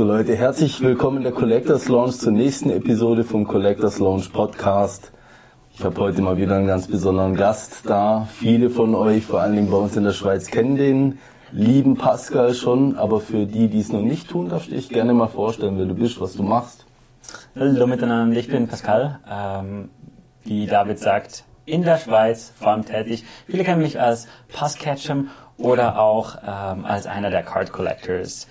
So Leute, herzlich willkommen in der Collectors Lounge zur nächsten Episode vom Collectors Lounge Podcast. Ich habe heute mal wieder einen ganz besonderen Gast da. Viele von euch, vor allen Dingen bei uns in der Schweiz, kennen den lieben Pascal schon, aber für die, die es noch nicht tun, darf ich dich gerne mal vorstellen, wer du bist, was du machst. Hallo miteinander, ich bin Pascal. Ähm, wie David sagt, in der Schweiz vor allem tätig. Viele kennen mich als Passcatchem oder auch ähm, als einer der Card Collectors.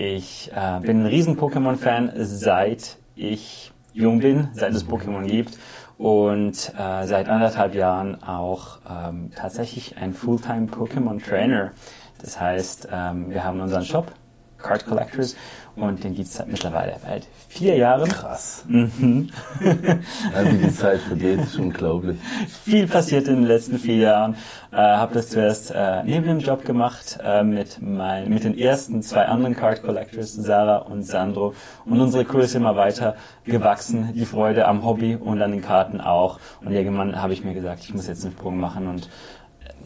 Ich äh, bin ein riesen Pokémon-Fan, seit ich jung bin, seit es Pokémon gibt und äh, seit anderthalb Jahren auch ähm, tatsächlich ein Fulltime Pokémon Trainer. Das heißt, ähm, wir haben unseren Shop, Card Collectors, und den gibt es seit mittlerweile seit vier Jahren. Krass. Mhm. wie die Zeit vergeht, ist unglaublich. Viel passiert in den letzten vier Jahren. Äh, habe das zuerst äh, neben dem Job gemacht äh, mit, mein, mit den ersten zwei anderen Card Collectors, Sarah und Sandro. Und unsere Crew ist immer weiter gewachsen. Die Freude am Hobby und an den Karten auch. Und irgendwann habe ich mir gesagt, ich muss jetzt einen Sprung machen und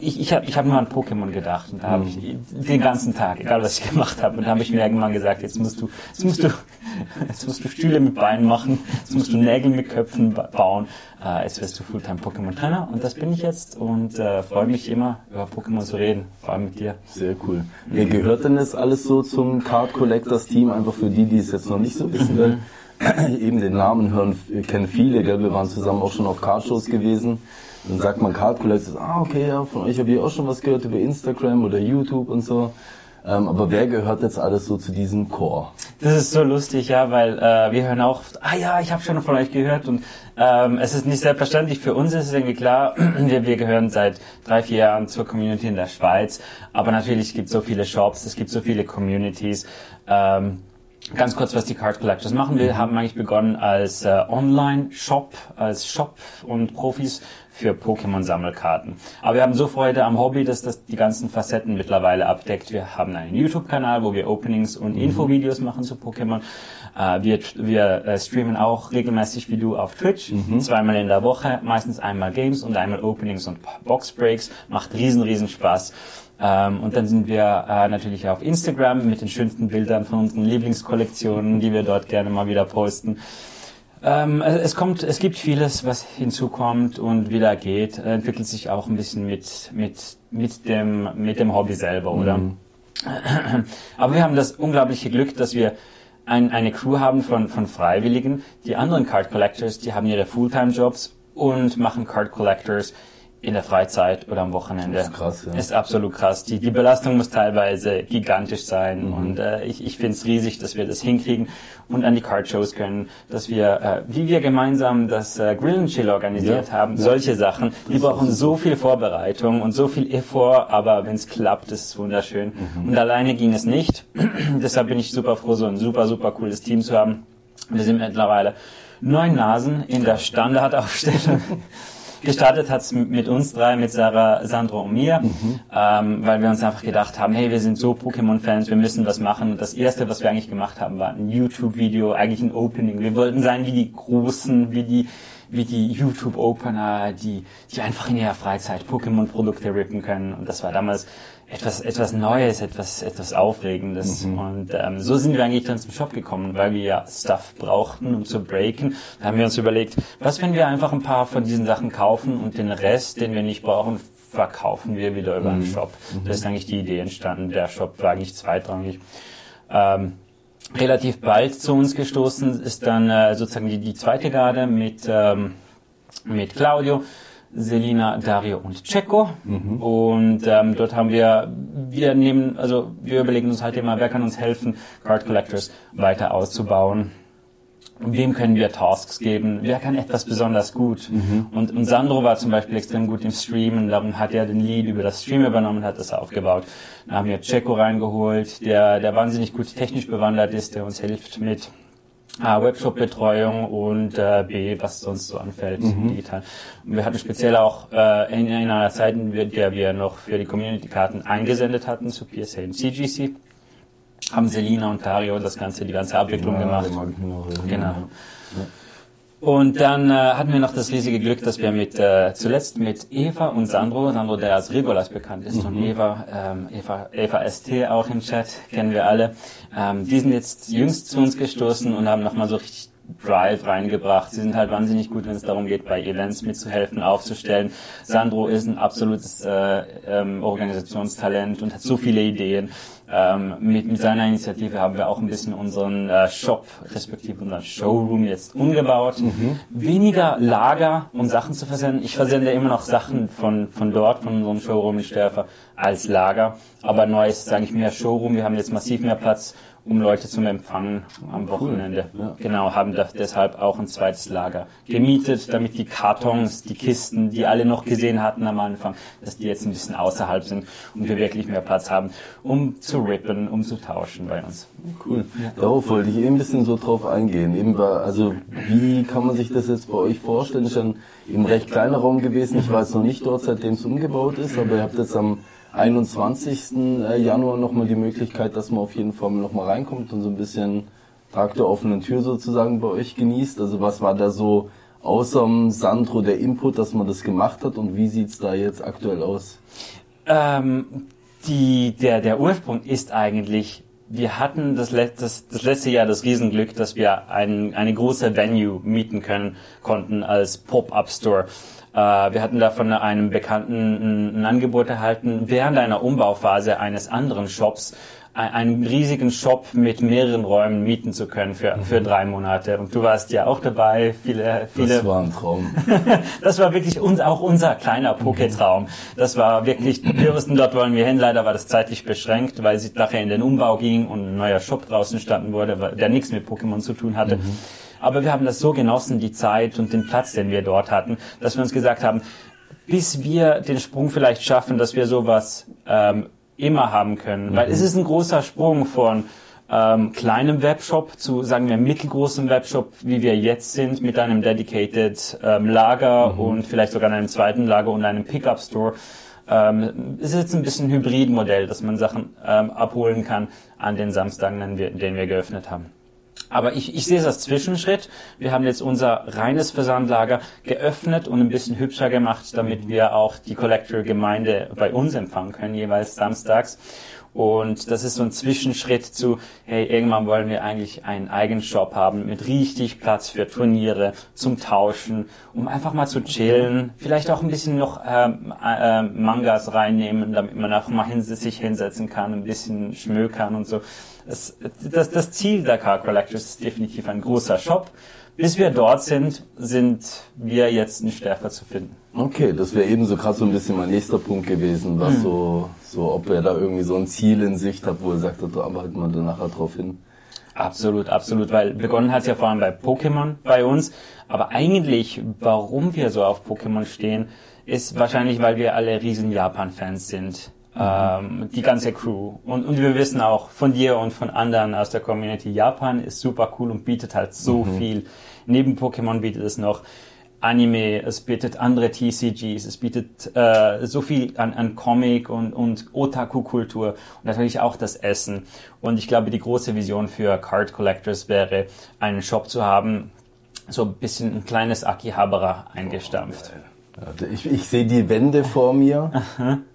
ich, ich habe ich hab nur an Pokémon gedacht und da habe ich den ganzen Tag, egal was ich gemacht habe, und da habe ich mir irgendwann gesagt, jetzt musst du, jetzt musst du, jetzt musst du Stühle mit Beinen machen, jetzt musst du Nägel mit Köpfen bauen, äh, jetzt wirst du Fulltime Pokémon Trainer und das bin ich jetzt und äh, freue mich immer über Pokémon zu reden, vor allem mit dir. Sehr cool. Wer gehört denn jetzt alles so zum Card Collectors Team? Einfach für die, die es jetzt noch nicht so wissen will. Eben den Namen hören, kennen viele, gell? wir waren zusammen auch schon auf Card-Shows gewesen. Dann sagt man Card Collectors, ah okay, ja, von euch habe ich auch schon was gehört über Instagram oder YouTube und so. Ähm, aber wer gehört jetzt alles so zu diesem Chor? Das ist so lustig, ja, weil äh, wir hören auch, ah ja, ich habe schon von euch gehört und ähm, es ist nicht selbstverständlich. Für uns ist es irgendwie klar, wir, wir gehören seit drei, vier Jahren zur Community in der Schweiz, aber natürlich gibt es so viele Shops, es gibt so viele Communities. Ähm, Ganz kurz, was die Card Collectors machen. Wir haben eigentlich begonnen als äh, Online-Shop, als Shop und Profis für Pokémon-Sammelkarten. Aber wir haben so Freude am Hobby, dass das die ganzen Facetten mittlerweile abdeckt. Wir haben einen YouTube-Kanal, wo wir Openings und mhm. Infovideos machen zu Pokémon. Äh, wir wir äh, streamen auch regelmäßig wie du auf Twitch, mhm. zweimal in der Woche, meistens einmal Games und einmal Openings und Boxbreaks. Macht riesen, riesen Spaß. Ähm, und dann sind wir äh, natürlich auf Instagram mit den schönsten Bildern von unseren Lieblingskollektionen, die wir dort gerne mal wieder posten. Ähm, es kommt, es gibt vieles, was hinzukommt und wieder geht, entwickelt sich auch ein bisschen mit, mit, mit dem, mit dem Hobby selber, oder? Mhm. Aber wir haben das unglaubliche Glück, dass wir ein, eine Crew haben von, von Freiwilligen. Die anderen Card Collectors, die haben ihre Fulltime-Jobs und machen Card Collectors in der Freizeit oder am Wochenende. Das ist krass, ja. Ist absolut krass. Die, die Belastung muss teilweise gigantisch sein mhm. und äh, ich, ich finde es riesig, dass wir das hinkriegen und an die Card-Shows können, dass wir, äh, wie wir gemeinsam das äh, Grill and Chill organisiert ja. haben, ja. solche Sachen, die brauchen so viel Vorbereitung und so viel Effort, aber wenn es klappt, ist es wunderschön. Mhm. Und alleine ging es nicht. Deshalb bin ich super froh, so ein super, super cooles Team zu haben. Wir sind mittlerweile neun Nasen in der Standardaufstellung. Gestartet hat's mit uns drei, mit Sarah, Sandro und mir, mhm. ähm, weil wir uns einfach gedacht haben, hey, wir sind so Pokémon-Fans, wir müssen was machen. Das erste, was wir eigentlich gemacht haben, war ein YouTube-Video, eigentlich ein Opening. Wir wollten sein wie die Großen, wie die wie die YouTube-Opener, die, die einfach in ihrer Freizeit Pokémon-Produkte rippen können. Und das war damals etwas, etwas Neues, etwas, etwas Aufregendes. Mhm. Und ähm, so sind wir eigentlich dann zum Shop gekommen, weil wir ja Stuff brauchten, um zu breaken. Da haben wir uns überlegt, was wenn wir einfach ein paar von diesen Sachen kaufen und den Rest, den wir nicht brauchen, verkaufen wir wieder über einen mhm. Shop. Mhm. Das ist eigentlich die Idee entstanden. Der Shop war eigentlich zweitrangig. Ähm, relativ bald zu uns gestoßen ist dann äh, sozusagen die, die zweite Garde mit, ähm, mit Claudio Selina, Dario und Checo. Mhm. Und ähm, dort haben wir, wir nehmen, also wir überlegen uns halt immer, wer kann uns helfen, Card Collectors weiter auszubauen. wem können wir Tasks geben, wer kann etwas besonders gut. Mhm. Und, und Sandro war zum Beispiel extrem gut im Streamen, darum hat er den Lead über das Stream übernommen, hat das aufgebaut. Dann haben wir Checo reingeholt, der, der wahnsinnig gut technisch bewandert ist, der uns hilft mit A, Webshop-Betreuung und äh, B, was sonst so anfällt digital. Und wir hatten speziell auch äh, in, in einer Zeit, in der wir noch für die Community-Karten eingesendet hatten zu PSA und CGC, haben Selina und Dario das ganze, die ganze Abwicklung gemacht. mag ich mich noch erinnern. Genau. Und dann äh, hatten wir noch das riesige Glück, dass wir mit äh, zuletzt mit Eva und Sandro, Sandro, der als Regolas bekannt ist, und Eva, ähm, Eva, Eva ST auch im Chat, kennen wir alle, ähm, die sind jetzt jüngst zu uns gestoßen und haben nochmal so richtig Drive reingebracht. Sie sind halt wahnsinnig gut, wenn es darum geht, bei Events mitzuhelfen, aufzustellen. Sandro ist ein absolutes äh, ähm, Organisationstalent und hat so viele Ideen. Ähm, mit, mit seiner Initiative haben wir auch ein bisschen unseren äh, Shop, respektive unseren Showroom jetzt umgebaut. Weniger Lager, um Sachen zu versenden. Ich versende immer noch Sachen von, von dort, von unserem Showroom in Störfer, als Lager. Aber neues, sage ich mehr Showroom. Wir haben jetzt massiv mehr Platz, um Leute zum Empfangen am Wochenende. Ja. Genau, haben da deshalb auch ein zweites Lager gemietet, damit die Kartons, die Kisten, die alle noch gesehen hatten am Anfang, dass die jetzt ein bisschen außerhalb sind und wir wirklich mehr Platz haben, um zu rippen, um zu tauschen bei uns. Cool. Darauf wollte ich eben ein bisschen so drauf eingehen. Eben war, also wie kann man sich das jetzt bei euch vorstellen? Ist ein eben recht kleiner Raum gewesen. Ich war jetzt noch nicht dort, seitdem es umgebaut ist, aber ihr habt jetzt am 21. Januar nochmal die Möglichkeit, dass man auf jeden Fall nochmal reinkommt und so ein bisschen Tag der offenen Tür sozusagen bei euch genießt. Also was war da so außer Sandro der Input, dass man das gemacht hat und wie sieht's da jetzt aktuell aus? Ähm, die, der, der Ursprung ist eigentlich, wir hatten das, let, das, das letzte Jahr das Riesenglück, dass wir ein, eine große Venue mieten können konnten als Pop-Up-Store. Äh, wir hatten da von einem Bekannten ein, Angebot erhalten, während einer Umbauphase eines anderen Shops ein- einen riesigen Shop mit mehreren Räumen mieten zu können für, für drei Monate. Und du warst ja auch dabei, viele, viele Das war ein Traum. das war wirklich uns, auch unser kleiner Poketraum. Das war wirklich, wir wussten, dort wollen wir hin. Leider war das zeitlich beschränkt, weil sie nachher in den Umbau ging und ein neuer Shop draußen standen wurde, der nichts mit Pokémon zu tun hatte. Aber wir haben das so genossen, die Zeit und den Platz, den wir dort hatten, dass wir uns gesagt haben, bis wir den Sprung vielleicht schaffen, dass wir sowas ähm, immer haben können. Weil es ist ein großer Sprung von ähm, kleinem Webshop zu, sagen wir, mittelgroßem Webshop, wie wir jetzt sind, mit einem dedicated ähm, Lager und vielleicht sogar einem zweiten Lager und einem Pickup-Store. Ähm, es ist jetzt ein bisschen ein Hybridmodell, dass man Sachen ähm, abholen kann an den Samstagen, den wir, den wir geöffnet haben. Aber ich, ich sehe es als Zwischenschritt. Wir haben jetzt unser reines Versandlager geöffnet und ein bisschen hübscher gemacht, damit wir auch die Collector-Gemeinde bei uns empfangen können, jeweils samstags. Und das ist so ein Zwischenschritt zu, hey, irgendwann wollen wir eigentlich einen eigenen Shop haben mit richtig Platz für Turniere, zum Tauschen, um einfach mal zu chillen, vielleicht auch ein bisschen noch ähm, äh, Mangas reinnehmen, damit man auch mal hin, sich hinsetzen kann, ein bisschen schmökern und so. Das, das, das Ziel der Car Collectors ist definitiv ein großer Shop. Bis wir dort sind, sind wir jetzt nicht stärker zu finden. Okay, das wäre eben so gerade so ein bisschen mein nächster Punkt gewesen, was so, so, ob er da irgendwie so ein Ziel in Sicht hat, wo er sagt, da arbeitet man dann nachher drauf hin. Absolut, absolut, weil begonnen hat ja vor allem bei Pokémon bei uns, aber eigentlich, warum wir so auf Pokémon stehen, ist wahrscheinlich, weil wir alle riesen Japan-Fans sind. Ähm, die ganze Crew. Und, und wir wissen auch von dir und von anderen aus der Community, Japan ist super cool und bietet halt so viel. Neben Pokémon bietet es noch Anime, es bietet andere TCGs, es bietet äh, so viel an, an Comic und, und Otaku-Kultur und natürlich auch das Essen. Und ich glaube, die große Vision für Card Collectors wäre, einen Shop zu haben, so ein bisschen ein kleines Akihabara eingestampft. Ja, Ich, ich sehe die Wände vor mir.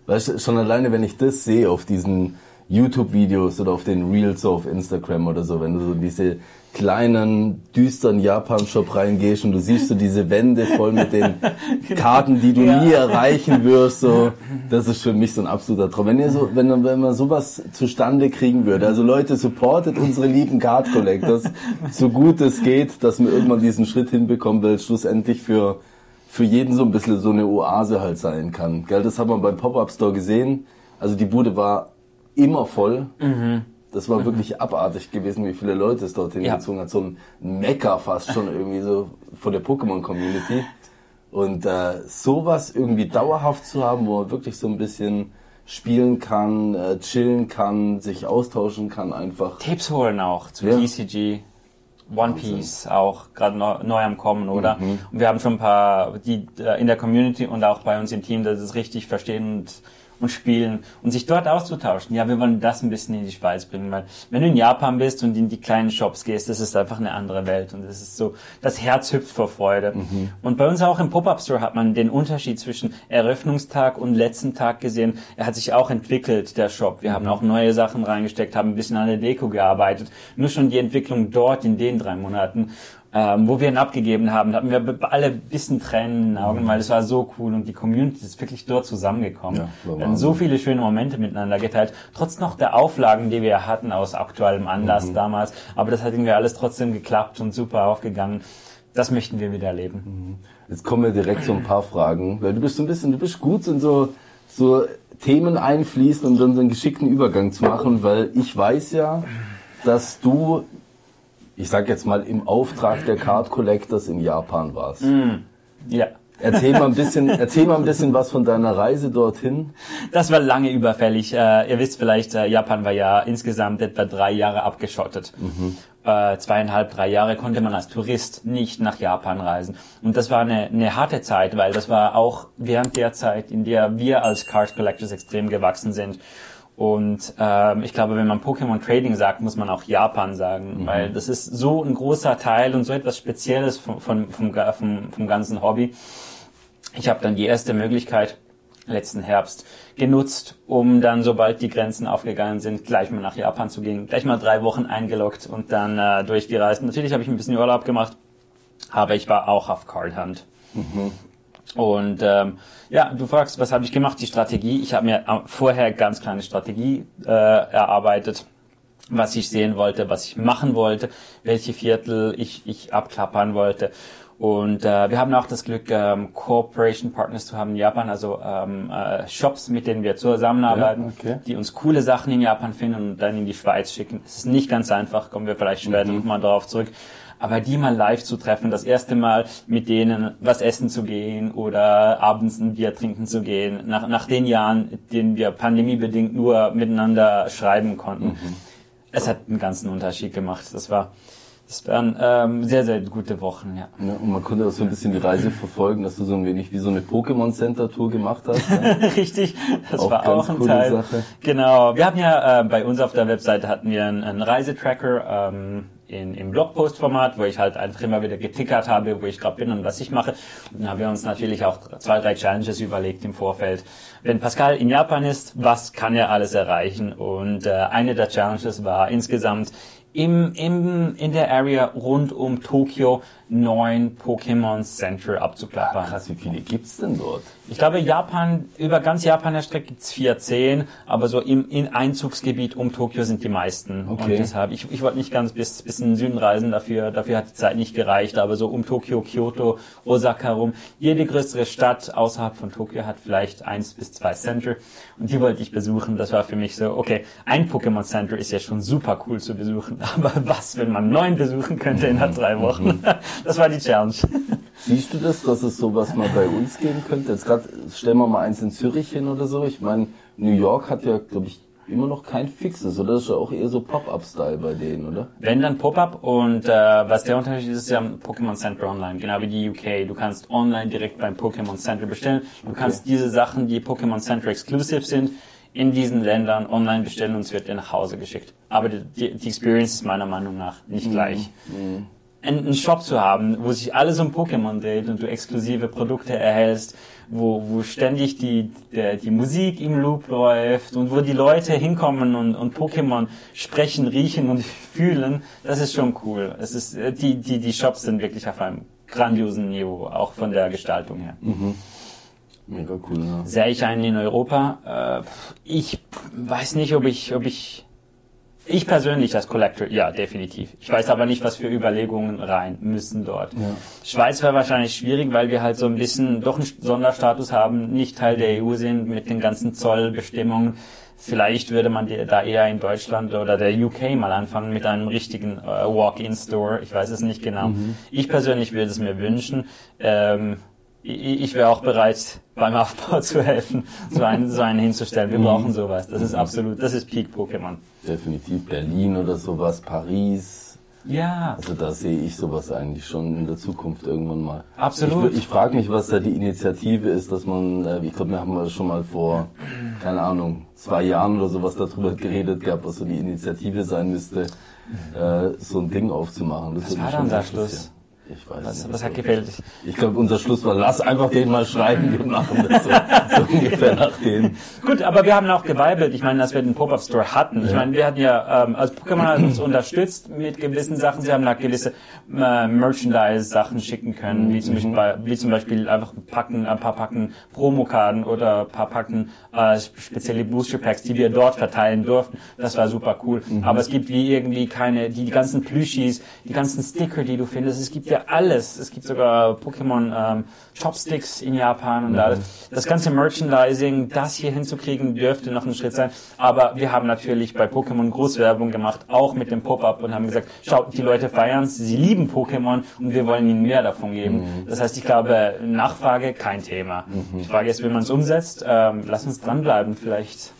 Weißt du, schon alleine, wenn ich das sehe auf diesen YouTube-Videos oder auf den Reels auf Instagram oder so, wenn du so diese kleinen, düsteren Japan-Shop reingehst und du siehst so diese Wände voll mit den Karten, die du Ja. nie erreichen wirst, so, das ist für mich so ein absoluter Traum. Wenn ihr so, wenn, wenn man sowas zustande kriegen würde, also Leute, supportet unsere lieben Card Collectors, so gut es geht, dass wir irgendwann diesen Schritt hinbekommen, weil es schlussendlich für für jeden so ein bisschen so eine Oase halt sein kann. Gell, das haben wir beim Pop-Up Store gesehen. Also die Bude war immer voll. Das war wirklich abartig gewesen, wie viele Leute es dorthin Ja. gezogen hat. So ein Mecker fast schon irgendwie so vor der Pokémon-Community. Und äh, sowas irgendwie dauerhaft zu haben, wo man wirklich so ein bisschen spielen kann, äh, chillen kann, sich austauschen kann einfach. Tipps holen auch zu Ja. TCG. One Piece auch gerade neu, neu am Kommen, oder? Mhm. Und wir haben schon ein paar, die äh, in der Community und auch bei uns im Team, das es richtig verstehen und, und spielen und sich dort auszutauschen. Ja, wir wollen das ein bisschen in die Schweiz bringen, weil wenn du in Japan bist und in die kleinen Shops gehst, das ist einfach eine andere Welt und das ist so, das Herz hüpft vor Freude. Mhm. Und bei uns auch im Pop-Up Store hat man den Unterschied zwischen Eröffnungstag und letzten Tag gesehen. Er hat sich auch entwickelt, der Shop. Wir haben auch neue Sachen reingesteckt, haben ein bisschen an der Deko gearbeitet. Nur schon die Entwicklung dort in den drei Monaten, ähm, wo wir ihn abgegeben haben, hatten wir alle ein bisschen Tränen in den Augen, weil es war so cool und die Community ist wirklich dort zusammengekommen. Ja, wir haben so viele schöne Momente miteinander geteilt, trotz noch der Auflagen, die wir hatten aus aktuellem Anlass damals. Aber das hat irgendwie alles trotzdem geklappt und super aufgegangen. Das möchten wir wieder erleben. Jetzt kommen wir direkt so ein paar Fragen, weil du bist so ein bisschen, du bist gut in so, so Themen einfließen und dann so einen geschickten Übergang zu machen, weil ich weiß ja, dass du, ich sag jetzt mal, im Auftrag der Card Collectors in Japan warst. Ja. Erzähl mal ein bisschen, erzähl mal ein bisschen was von deiner Reise dorthin. Das war lange überfällig. Äh, ihr wisst vielleicht, äh, Japan war ja insgesamt etwa drei Jahre abgeschottet. Äh, zweieinhalb, drei Jahre konnte man als Tourist nicht nach Japan reisen. Und das war eine, eine harte Zeit, weil das war auch während der Zeit, in der wir als Card Collectors extrem gewachsen sind. Und ähm, ich glaube, wenn man Pokémon Trading sagt, muss man auch Japan sagen, weil das ist so ein großer Teil und so etwas Spezielles vom, vom, vom, vom, vom ganzen Hobby. Ich habe dann die erste Möglichkeit letzten Herbst genutzt, um dann, sobald die Grenzen aufgegangen sind, gleich mal nach Japan zu gehen, gleich mal drei Wochen eingeloggt und dann äh, durchgereist. Natürlich habe ich ein bisschen Urlaub gemacht, aber ich war auch auf Card Hunt. Und ähm, ja, du fragst, was habe ich gemacht? Die Strategie. Ich habe mir äh, vorher ganz kleine Strategie äh, erarbeitet, was ich sehen wollte, was ich machen wollte, welche Viertel ich, ich abklappern wollte. Und äh, wir haben auch das Glück, ähm, Cooperation Partners zu haben in Japan, also ähm, äh, Shops, mit denen wir zusammenarbeiten, Ja, okay. die uns coole Sachen in Japan finden und dann in die Schweiz schicken. Es ist nicht ganz einfach, kommen wir vielleicht später Mhm. nochmal darauf zurück. Aber die mal live zu treffen, das erste Mal mit denen was essen zu gehen oder abends ein Bier trinken zu gehen, nach, nach den Jahren, denen wir pandemiebedingt nur miteinander schreiben konnten. Mhm. Es hat einen ganzen Unterschied gemacht. Das war, das waren ähm, sehr, sehr gute Wochen, ja. Ja, und man konnte auch so ein bisschen die Reise verfolgen, dass du so ein wenig wie so eine Pokémon Center Tour gemacht hast. Richtig, das Auch war auch ein Teil. Sache. Genau, wir haben ja äh, bei uns auf der Webseite hatten wir einen, einen Reisetracker ähm, in, im Blogpost-Format, wo ich halt einfach immer wieder getickert habe, wo ich gerade bin und was ich mache. Und dann haben wir uns natürlich auch zwei, drei Challenges überlegt im Vorfeld. Wenn Pascal in Japan ist, was kann er alles erreichen? Und äh, eine der Challenges war insgesamt im, im, in der Area rund um Tokio neun Pokémon Center abzuklappern. Krass, wie viele gibt's denn dort? Ich glaube, Japan, über ganz Japan der Strecke gibt's vier, zehn, aber so im, im Einzugsgebiet um Tokio sind die meisten. Okay. Und deshalb, ich, ich wollte nicht ganz bis, bis in den Süden reisen, dafür, dafür hat die Zeit nicht gereicht, aber so um Tokio, Kyoto, Osaka rum. Jede größere Stadt außerhalb von Tokio hat vielleicht eins bis zwei Center und die wollte ich besuchen. Das war für mich so, okay, ein Pokémon Center ist ja schon super cool zu besuchen, aber was, wenn man neun besuchen könnte innerhalb drei Wochen? Das war die Challenge. Siehst du das, dass es sowas mal bei uns geben könnte? Jetzt gerade stellen wir mal eins in Zürich hin oder so. Ich meine, New York hat ja, glaube ich, immer noch kein fixes, oder? Das ist ja auch eher so Pop-Up-Style bei denen, oder? Wenn dann Pop-up und äh, was der Unterschied ist, ist ja Pokémon Center Online, genau wie die UK. Du kannst online direkt beim Pokémon Center bestellen. Du kannst diese Sachen, die Pokémon Center exclusive sind, in diesen Ländern online bestellen und es wird dir nach Hause geschickt. Aber die, die, Experience ist meiner Meinung nach nicht gleich. Einen, einen Shop zu haben, wo sich alles um Pokémon dreht und du exklusive Produkte erhältst, wo, wo ständig die, der, die Musik im Loop läuft und wo die Leute hinkommen und, und Pokémon sprechen, riechen und fühlen, das ist schon cool. Es ist, äh, die, die, die Shops sind wirklich auf einem grandiosen Niveau, auch von der Gestaltung her. Mega cool, ne? Sähe ich einen in Europa? Äh, ich weiß nicht, ob ich, ob ich Ich persönlich als Collector, ja, definitiv. Ich weiß aber nicht, was für Überlegungen rein müssen dort. Ja. Schweiz wäre wahrscheinlich schwierig, weil wir halt so ein bisschen doch einen Sonderstatus haben, nicht Teil der EU sind mit den ganzen Zollbestimmungen. Vielleicht würde man da eher in Deutschland oder der UK mal anfangen mit einem richtigen äh, Walk-in-Store. Ich weiß es nicht genau. Mhm. Ich persönlich würde es mir wünschen. Ähm, ich wäre auch bereit, beim Aufbau zu helfen, so einen, so einen hinzustellen. Wir brauchen sowas. Das ist absolut, das ist Peak Pokémon. Definitiv Berlin oder sowas, Paris. Ja. Also da sehe ich sowas eigentlich schon in der Zukunft irgendwann mal. Absolut. Ich, ich frage mich, was da die Initiative ist, dass man, äh, ich glaube, wir haben schon mal vor, keine Ahnung, zwei Jahren oder sowas darüber geredet gehabt, was so die Initiative sein müsste, äh, so ein Ding aufzumachen. Das, das war dann der Schluss. Ich weiß was, nicht. Was hat gefehlt? Ich glaube, unser Schluss war, lass einfach den mal schreiben, wir machen das so, so ungefähr nach dem. Gut, aber wir haben auch geweibelt. Ich meine, dass wir den Pop-Up Store hatten. Ich meine, wir hatten ja, ähm, also Pokémon hat uns unterstützt mit gewissen Sachen. Sie haben da gewisse äh, Merchandise-Sachen schicken können, wie zum, mhm. Beispiel, wie zum Beispiel einfach packen, ein paar Packen Promokarten oder ein paar Packen äh, spezielle Booster Packs, die wir dort verteilen durften. Das war super cool. Mhm. Aber es gibt wie irgendwie keine, die, die ganzen Plüschis, die ganzen Sticker, die du findest. Es gibt ja alles. Es gibt sogar Pokémon ähm, Chopsticks in Japan und mhm. alles. Das ganze Merchandising, das hier hinzukriegen, dürfte noch ein Schritt sein. Aber wir haben natürlich bei Pokémon Großwerbung gemacht, auch mit dem Pop-Up und haben gesagt, schaut, die Leute feiern sie lieben Pokémon und wir wollen ihnen mehr davon geben. Mhm. Das heißt, ich glaube, Nachfrage kein Thema. Mhm. Die Frage ist, wie man es umsetzt. Ähm, lass uns dranbleiben, vielleicht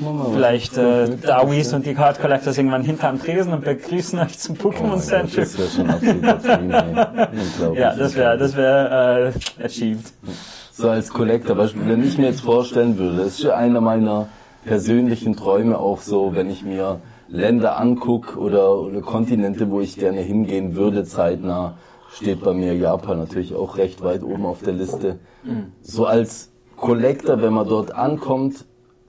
mal, Vielleicht äh, Dawis und die Card Collectors irgendwann hinterm Tresen und begrüßen euch zum Pokémon oh Center. Das wäre schon absolut Ja, das wäre das wäre äh, achieved. So als Collector, wenn ich mir jetzt vorstellen würde, das ist einer meiner persönlichen Träume auch so, wenn ich mir Länder angucke oder, oder Kontinente, wo ich gerne hingehen würde, zeitnah, steht bei mir Japan natürlich auch recht weit oben auf der Liste. So als Collector, wenn man dort ankommt,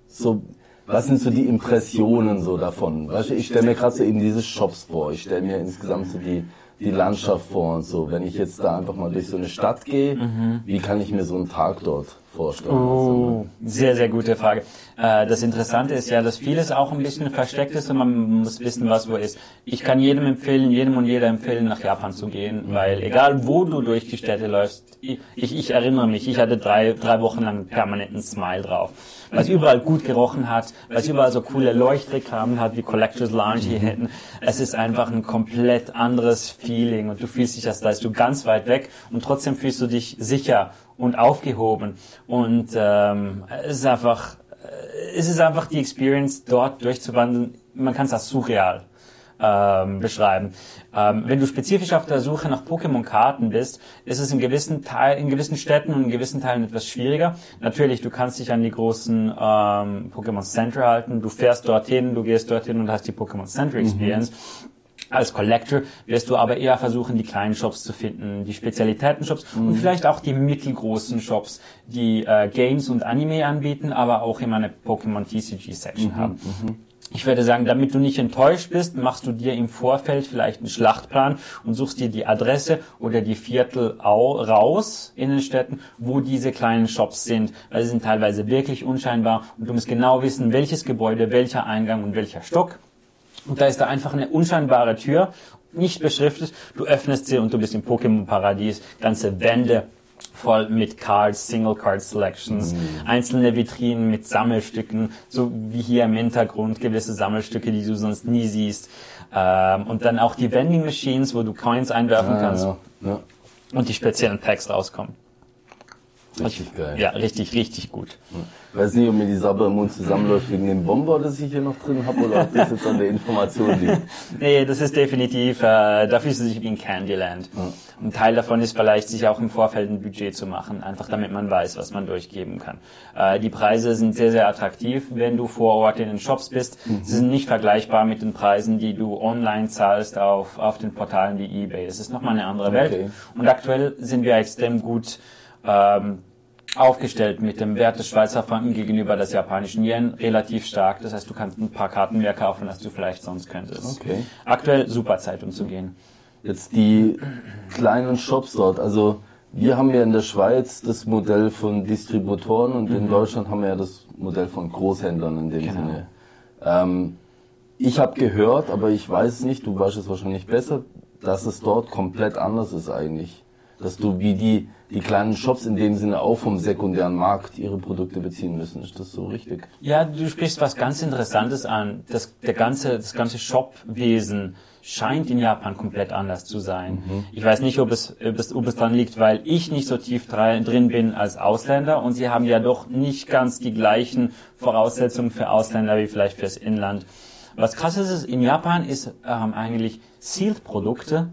so was sind so die Impressionen so davon? Weißt du, ich stelle mir gerade so eben diese Shops vor, ich stelle mir insgesamt so die, die Landschaft vor und so. Wenn ich jetzt da einfach mal durch so eine Stadt gehe, mhm. wie kann ich mir so einen Tag dort vorstellen? Oh, sehr, sehr gute Frage. Äh, das Interessante ist ja, dass vieles auch ein bisschen versteckt ist und man muss wissen, was wo ist. Ich kann jedem empfehlen, jedem und jeder empfehlen, nach Japan zu gehen, weil egal wo du durch die Städte läufst, ich, ich erinnere mich, ich hatte drei, drei Wochen lang permanenten Smile drauf es überall gut gerochen hat, es überall so coole Leuchtreklamen hat, wie Collectors Lounge hier hinten. Es ist einfach ein komplett anderes Feeling und du fühlst dich, als da du ganz weit weg und trotzdem fühlst du dich sicher und aufgehoben. Und ähm, es ist einfach, äh, es ist einfach die Experience, dort durchzuwandern. Man kann es als surreal ähm, beschreiben. Ähm, wenn du spezifisch auf der Suche nach Pokémon-Karten bist, ist es in gewissen Teil, in gewissen Städten und in gewissen Teilen etwas schwieriger. Natürlich, du kannst dich an die großen ähm, Pokémon Center halten. Du fährst dorthin, du gehst dorthin und hast die Pokémon Center mhm. Experience. Mhm. Als Collector wirst du aber eher versuchen, die kleinen Shops zu finden, die Spezialitäten-Shops mhm. und vielleicht auch die mittelgroßen Shops, die äh, Games und Anime anbieten, aber auch immer eine Pokémon TCG-Section mhm. haben. Mhm. Ich würde sagen, damit du nicht enttäuscht bist, machst du dir im Vorfeld vielleicht einen Schlachtplan und suchst dir die Adresse oder die Viertel raus in den Städten, wo diese kleinen Shops sind, weil sie sind teilweise wirklich unscheinbar und du musst genau wissen, welches Gebäude, welcher Eingang und welcher Stock. Und da ist da einfach eine unscheinbare Tür, nicht beschriftet. Du öffnest sie und du bist im Pokémon-Paradies. Ganze Wände voll mit Cards, Single Card Selections, mhm. einzelne Vitrinen mit Sammelstücken, so wie hier im Hintergrund gewisse Sammelstücke, die du sonst nie siehst. Ähm, und dann auch die Vending Machines, wo du Coins einwerfen ja, kannst ja, ja. und die speziellen Packs rauskommen. Richtig geil. Ja, richtig, richtig gut. Ich weiß nicht, ob mir die Sabber im Mund zusammenläuft wegen dem Bomber, das ich hier noch drin habe, oder ob das jetzt an der Information liegt. nee, das ist definitiv, äh, da fühlst du dich wie in Candyland. Ja. Ein Teil davon ist vielleicht, sich auch im Vorfeld ein Budget zu machen, einfach damit man weiß, was man durchgeben kann. Äh, die Preise sind sehr, sehr attraktiv, wenn du vor Ort in den Shops bist. Mhm. Sie sind nicht vergleichbar mit den Preisen, die du online zahlst auf, auf den Portalen wie eBay. Das ist nochmal eine andere Welt. Okay. Und aktuell sind wir extrem gut ähm, aufgestellt mit dem Wert des Schweizer Franken gegenüber des japanischen Yen relativ stark. Das heißt, du kannst ein paar Karten mehr kaufen, als du vielleicht sonst könntest. Okay. Aktuell super Zeit, um zu gehen. Jetzt die kleinen Shops dort. Also wir haben ja in der Schweiz das Modell von Distributoren und mhm. in Deutschland haben wir ja das Modell von Großhändlern in dem genau. Sinne. Ähm, ich habe gehört, aber ich weiß nicht, du weißt es wahrscheinlich besser, dass es dort komplett anders ist eigentlich. Dass du wie die, die kleinen Shops in dem Sinne auch vom sekundären Markt ihre Produkte beziehen müssen. Ist das so richtig? Ja, du sprichst was ganz Interessantes an. Das, der ganze, das ganze Shopwesen scheint in Japan komplett anders zu sein. Mhm. Ich weiß nicht, ob es, ob es, ob es dann liegt, weil ich nicht so tief drin bin als Ausländer und sie haben ja doch nicht ganz die gleichen Voraussetzungen für Ausländer wie vielleicht fürs Inland. Was krass ist, in Japan ist ähm, eigentlich Sealed-Produkte.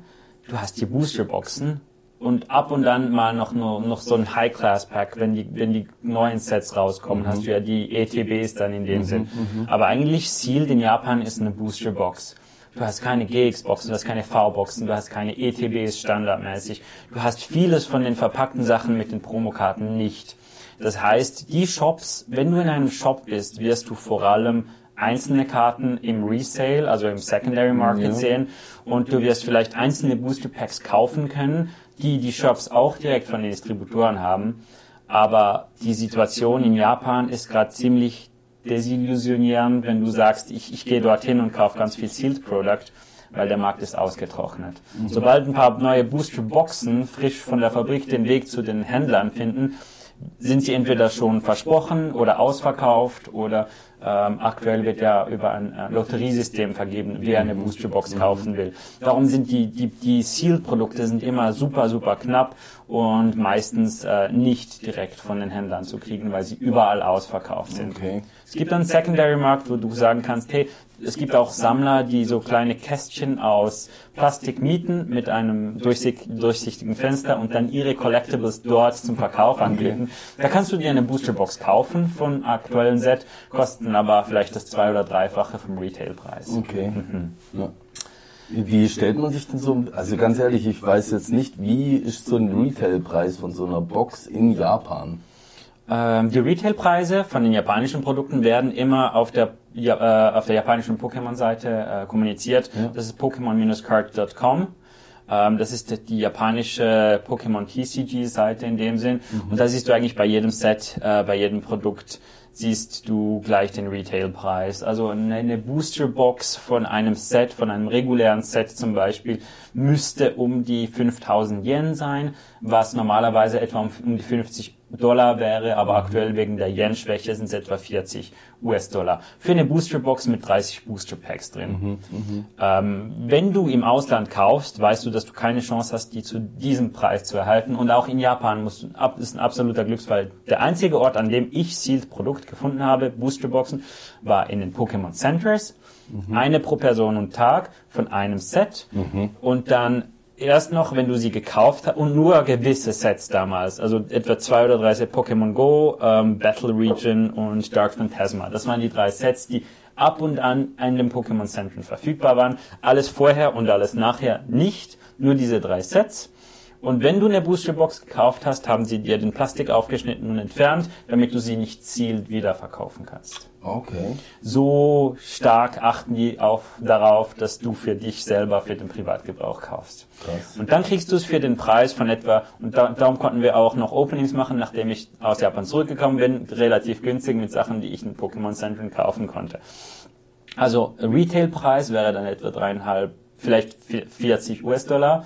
Du hast die Booster-Boxen und ab und dann mal noch, noch, noch so ein High-Class-Pack, wenn die, wenn die neuen Sets rauskommen, mhm. hast du ja die ETBs dann in dem mhm, Sinn. Mhm. Aber eigentlich Sealed in Japan ist eine Booster-Box. Du hast keine GX-Boxen, du hast keine V-Boxen, du hast keine ETBs standardmäßig. Du hast vieles von den verpackten Sachen mit den Promokarten nicht. Das heißt, die Shops, wenn du in einem Shop bist, wirst du vor allem einzelne Karten im Resale, also im Secondary Market ja. sehen und du wirst vielleicht einzelne Booster Packs kaufen können, die die Shops auch direkt von den Distributoren haben. Aber die Situation in Japan ist gerade ziemlich desillusionierend, wenn du sagst, ich, ich gehe dorthin und kaufe ganz viel Sealed Product, weil der Markt ist ausgetrocknet. Mhm. Sobald ein paar neue Booster Boxen frisch von der Fabrik den Weg zu den Händlern finden, sind sie entweder schon versprochen oder ausverkauft oder ähm, aktuell wird ja über ein äh, Lotteriesystem vergeben, wer eine Boosterbox kaufen will. Darum sind die, die, die Seal-Produkte sind immer super, super knapp und meistens äh, nicht direkt von den Händlern zu kriegen, weil sie überall ausverkauft sind. Okay. Es gibt einen Secondary-Markt, wo du sagen kannst, hey, es gibt auch Sammler, die so kleine Kästchen aus Plastik mieten mit einem durchsichtigen Fenster und dann ihre Collectibles dort zum Verkauf anbieten. Da kannst du dir eine Boosterbox kaufen von aktuellen Set, kosten aber vielleicht das zwei- oder dreifache vom Retailpreis. Okay. Mhm. Ja. Wie stellt man sich denn so, also ganz ehrlich, ich weiß jetzt nicht, wie ist so ein Retailpreis von so einer Box in Japan? Ähm, die Retailpreise von den japanischen Produkten werden immer auf der ja, äh, auf der japanischen Pokémon-Seite äh, kommuniziert. Ja. Das ist Pokémon-card.com. Ähm, das ist die japanische Pokémon TCG-Seite in dem Sinn. Mhm. Und da siehst du eigentlich bei jedem Set, äh, bei jedem Produkt siehst du gleich den Retailpreis. Also eine Booster-Box von einem Set, von einem regulären Set zum Beispiel, müsste um die 5000 Yen sein, was normalerweise etwa um, um die 50 Dollar wäre, aber aktuell wegen der Yen-Schwäche sind es etwa 40 US-Dollar. Für eine Booster-Box mit 30 Booster-Packs drin. Mhm, ähm, wenn du im Ausland kaufst, weißt du, dass du keine Chance hast, die zu diesem Preis zu erhalten. Und auch in Japan musst du, ist ein absoluter Glücksfall. Der einzige Ort, an dem ich Sealed Produkt gefunden habe, Booster-Boxen, war in den Pokémon Centers. Mhm. Eine pro Person und Tag von einem Set. Mhm. Und dann erst noch, wenn du sie gekauft hast, und nur gewisse Sets damals, also etwa zwei oder drei Sets Pokémon Go, ähm, Battle Region und Dark Phantasma. Das waren die drei Sets, die ab und an in dem Pokémon Center verfügbar waren. Alles vorher und alles nachher nicht, nur diese drei Sets. Und wenn du eine Boosterbox gekauft hast, haben sie dir den Plastik aufgeschnitten und entfernt, damit du sie nicht zielt wieder verkaufen kannst. Okay. So stark achten die auf, darauf, dass du für dich selber für den Privatgebrauch kaufst. Krass. Und dann kriegst du es für den Preis von etwa, und da, darum konnten wir auch noch Openings machen, nachdem ich aus Japan zurückgekommen bin, relativ günstig mit Sachen, die ich in Pokémon Center kaufen konnte. Also Retailpreis wäre dann etwa dreieinhalb, vielleicht 40 US-Dollar.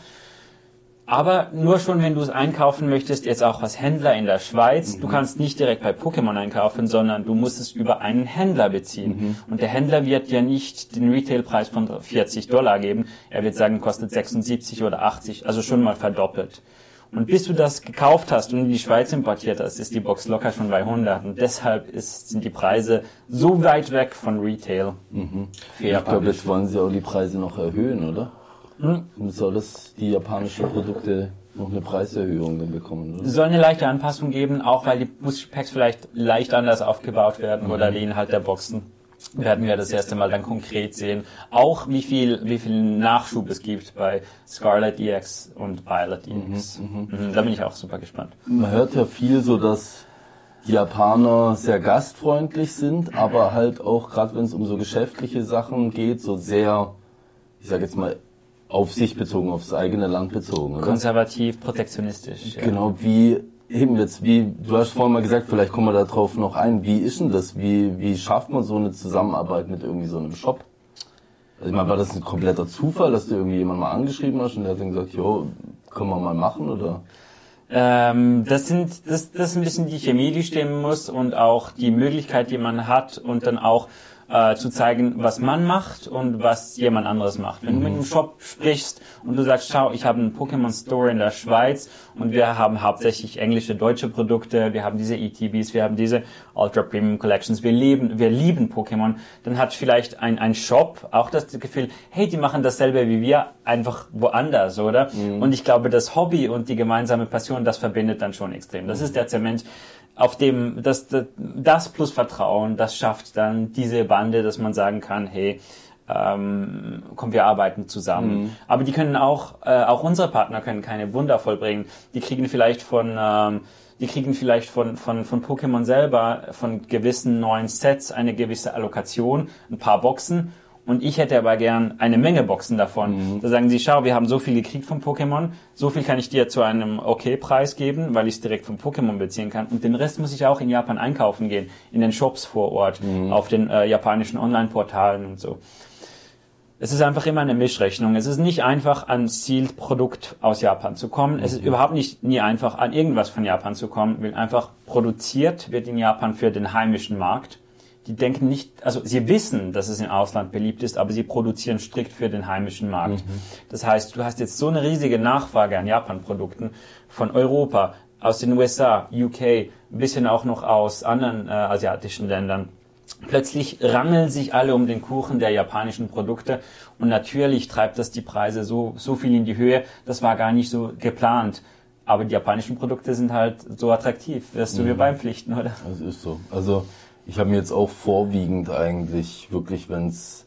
Aber nur schon, wenn du es einkaufen möchtest, jetzt auch als Händler in der Schweiz, mhm. du kannst nicht direkt bei Pokémon einkaufen, sondern du musst es über einen Händler beziehen. Mhm. Und der Händler wird ja nicht den Retailpreis von 40 Dollar geben. Er wird sagen, kostet 76 oder 80, also schon mal verdoppelt. Und bis du das gekauft hast und in die Schweiz importiert hast, ist die Box locker schon bei 100. Und deshalb ist, sind die Preise so weit weg von Retail. Mhm. Ich glaube, jetzt wollen sie auch die Preise noch erhöhen, oder? Hm? Soll das die japanischen Produkte noch eine Preiserhöhung dann bekommen? Oder? Soll eine leichte Anpassung geben, auch weil die Booster Packs vielleicht leicht anders aufgebaut werden mhm. oder der Inhalt der Boxen. Werden wir das erste Mal dann konkret sehen. Auch wie viel, wie viel Nachschub es gibt bei Scarlet EX und Violet EX. Mhm, mhm, mhm. Da bin ich auch super gespannt. Man hört ja viel so, dass die Japaner sehr gastfreundlich sind, aber halt auch, gerade wenn es um so geschäftliche Sachen geht, so sehr, ich sag jetzt mal, auf sich bezogen, aufs eigene Land bezogen, oder? Konservativ, protektionistisch. Ja. Genau, wie eben jetzt, wie, du hast vorhin mal gesagt, vielleicht kommen wir da drauf noch ein, wie ist denn das? Wie, wie schafft man so eine Zusammenarbeit mit irgendwie so einem Shop? Also ich meine, war das ein kompletter Zufall, dass du irgendwie jemand mal angeschrieben hast und der hat dann gesagt, jo, können wir mal machen oder? Ähm, das sind das, das ist ein bisschen die Chemie, die stimmen muss und auch die Möglichkeit, die man hat und dann auch äh, zu zeigen, was man macht und was jemand anderes macht. Wenn mhm. du mit einem Shop sprichst und du sagst, schau, ich habe einen Pokémon Store in der Schweiz und wir haben hauptsächlich englische, deutsche Produkte, wir haben diese ETBs, wir haben diese Ultra Premium Collections, wir lieben, wir lieben Pokémon, dann hat vielleicht ein, ein Shop auch das Gefühl, hey, die machen dasselbe wie wir, einfach woanders, oder? Mhm. Und ich glaube, das Hobby und die gemeinsame Passion, das verbindet dann schon extrem. Das ist der Zement, auf dem das, das, das plus Vertrauen, das schafft dann diese Bande, dass man sagen kann, hey, ähm, komm, wir arbeiten zusammen. Mhm. Aber die können auch, äh, auch unsere Partner können keine Wunder vollbringen. Die kriegen vielleicht von, ähm, die kriegen vielleicht von, von, von Pokémon selber, von gewissen neuen Sets eine gewisse Allokation, ein paar Boxen und ich hätte aber gern eine Menge Boxen davon. Mhm. Da sagen sie, schau, wir haben so viel gekriegt vom Pokémon, so viel kann ich dir zu einem okay-Preis geben, weil ich es direkt vom Pokémon beziehen kann. Und den Rest muss ich auch in Japan einkaufen gehen, in den Shops vor Ort, mhm. auf den äh, japanischen Online-Portalen und so. Es ist einfach immer eine Mischrechnung. Es ist nicht einfach, an Zielprodukt aus Japan zu kommen. Es ist mhm. überhaupt nicht nie einfach, an irgendwas von Japan zu kommen. Wird einfach produziert, wird in Japan für den heimischen Markt die denken nicht, also sie wissen, dass es im Ausland beliebt ist, aber sie produzieren strikt für den heimischen Markt. Mhm. Das heißt, du hast jetzt so eine riesige Nachfrage an Japan-Produkten von Europa, aus den USA, UK, ein bisschen auch noch aus anderen äh, asiatischen Ländern. Plötzlich rangeln sich alle um den Kuchen der japanischen Produkte und natürlich treibt das die Preise so, so viel in die Höhe. Das war gar nicht so geplant. Aber die japanischen Produkte sind halt so attraktiv. Wirst du mhm. mir beipflichten, oder? Das ist so. Also ich habe mir jetzt auch vorwiegend eigentlich wirklich, wenn es,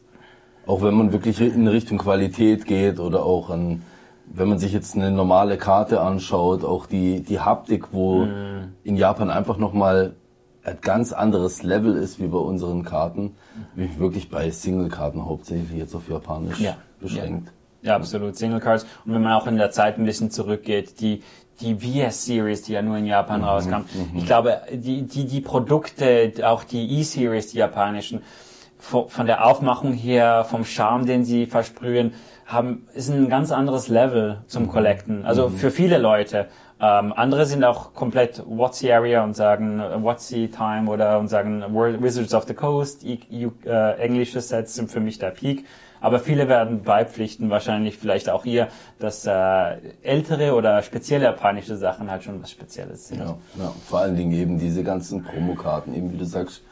auch wenn man wirklich in Richtung Qualität geht oder auch an, wenn man sich jetzt eine normale Karte anschaut, auch die, die Haptik, wo mhm. in Japan einfach nochmal ein ganz anderes Level ist wie bei unseren Karten, wie wirklich bei Single-Karten hauptsächlich jetzt auf Japanisch ja. beschränkt. Ja. ja, absolut. Single Cards. Und wenn man auch in der Zeit ein bisschen zurückgeht, die, die VS-Series, die ja nur in Japan mhm, rauskam. Mhm. Ich glaube, die, die, die Produkte, auch die E-Series, die japanischen, von der Aufmachung her, vom Charme, den sie versprühen, haben, ist ein ganz anderes Level zum mhm. Collecten. Also mhm. für viele Leute. Ähm, andere sind auch komplett What's the Area und sagen What's the Time oder und sagen Wizards of the Coast. I, I, äh, englische Sets sind für mich der Peak. Aber viele werden beipflichten, wahrscheinlich vielleicht auch ihr, dass äh, ältere oder spezielle japanische Sachen halt schon was Spezielles sind. Ja, ja, vor allen Dingen eben diese ganzen Promokarten, eben wie du sagst,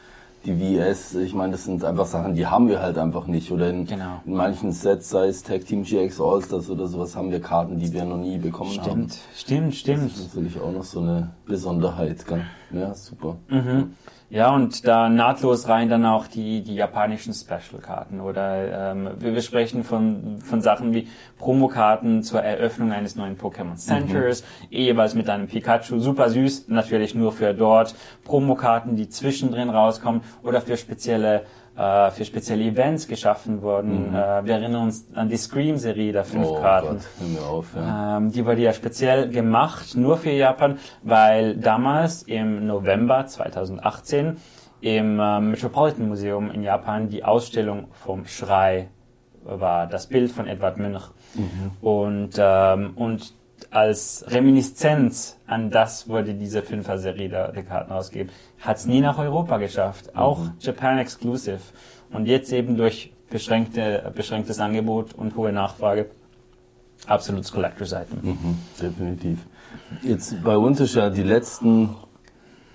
die VS, ich meine, das sind einfach Sachen, die haben wir halt einfach nicht. Oder in, genau. in manchen Sets, sei es Tag Team GX All-Stars oder sowas, haben wir Karten, die wir noch nie bekommen stimmt, haben. Stimmt, stimmt, stimmt. Das ist natürlich auch noch so eine Besonderheit. Gell? Ja, super. Mhm. Ja, und da nahtlos rein dann auch die, die japanischen Special-Karten oder ähm, wir, wir sprechen von, von Sachen wie Promokarten zur Eröffnung eines neuen Pokémon Centers, mhm. jeweils mit einem Pikachu, super süß, natürlich nur für dort, Promokarten, die zwischendrin rauskommen oder für spezielle äh, für spezielle Events geschaffen wurden. Mhm. Äh, wir erinnern uns an die Scream-Serie der fünf oh Karten. Gott, hör mir auf, ja. ähm, die wurde ja speziell gemacht, nur für Japan, weil damals im November 2018 im äh, Metropolitan Museum in Japan die Ausstellung vom Schrei war, das Bild von Edward Munch. Mhm. Und, ähm, und als Reminiszenz an das wurde diese Fünfer-Serie der, der Karten ausgegeben. Hat es nie nach Europa geschafft, auch mhm. Japan Exclusive. Und jetzt eben durch beschränkte, beschränktes Angebot und hohe Nachfrage absolutes Collectors-Item. Mhm, definitiv. Jetzt bei uns ist ja die letzten,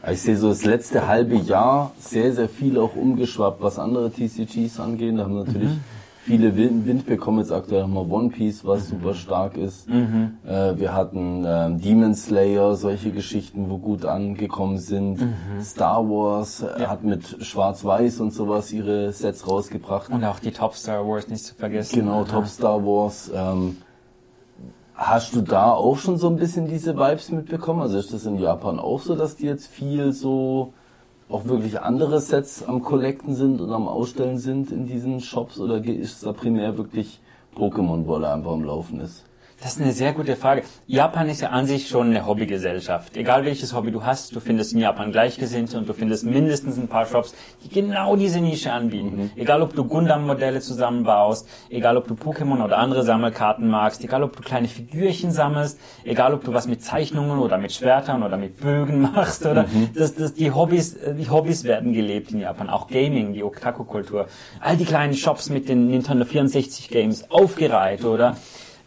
ich sehe so das letzte halbe Jahr sehr, sehr viel auch umgeschwappt, was andere TCGs angeht. Da haben natürlich mhm viele Wind, bekommen. Jetzt aktuell wir One Piece, was mhm. super stark ist. Mhm. Äh, wir hatten ähm, Demon Slayer, solche Geschichten, wo gut angekommen sind. Mhm. Star Wars äh, ja. hat mit Schwarz-Weiß und sowas ihre Sets rausgebracht. Und auch die Top Star Wars nicht zu vergessen. Genau, Aha. Top Star Wars. Ähm, Hast du da auch schon so ein bisschen diese Vibes mitbekommen? Also ist das in Japan auch so, dass die jetzt viel so auch wirklich andere Sets am Collecten sind und am Ausstellen sind in diesen Shops oder ist da primär wirklich Pokémon, wo er einfach am Laufen ist? Das ist eine sehr gute Frage. Japan ist ja an sich schon eine Hobbygesellschaft. Egal welches Hobby du hast, du findest in Japan Gleichgesinnte und du findest mindestens ein paar Shops, die genau diese Nische anbieten. Mhm. Egal ob du Gundam-Modelle zusammenbaust, egal ob du Pokémon oder andere Sammelkarten magst, egal ob du kleine Figürchen sammelst, egal ob du was mit Zeichnungen oder mit Schwertern oder mit Bögen machst oder mhm. das, das, die Hobbys, die Hobbys werden gelebt in Japan. Auch Gaming, die Otaku-Kultur. All die kleinen Shops mit den Nintendo 64 Games aufgereiht oder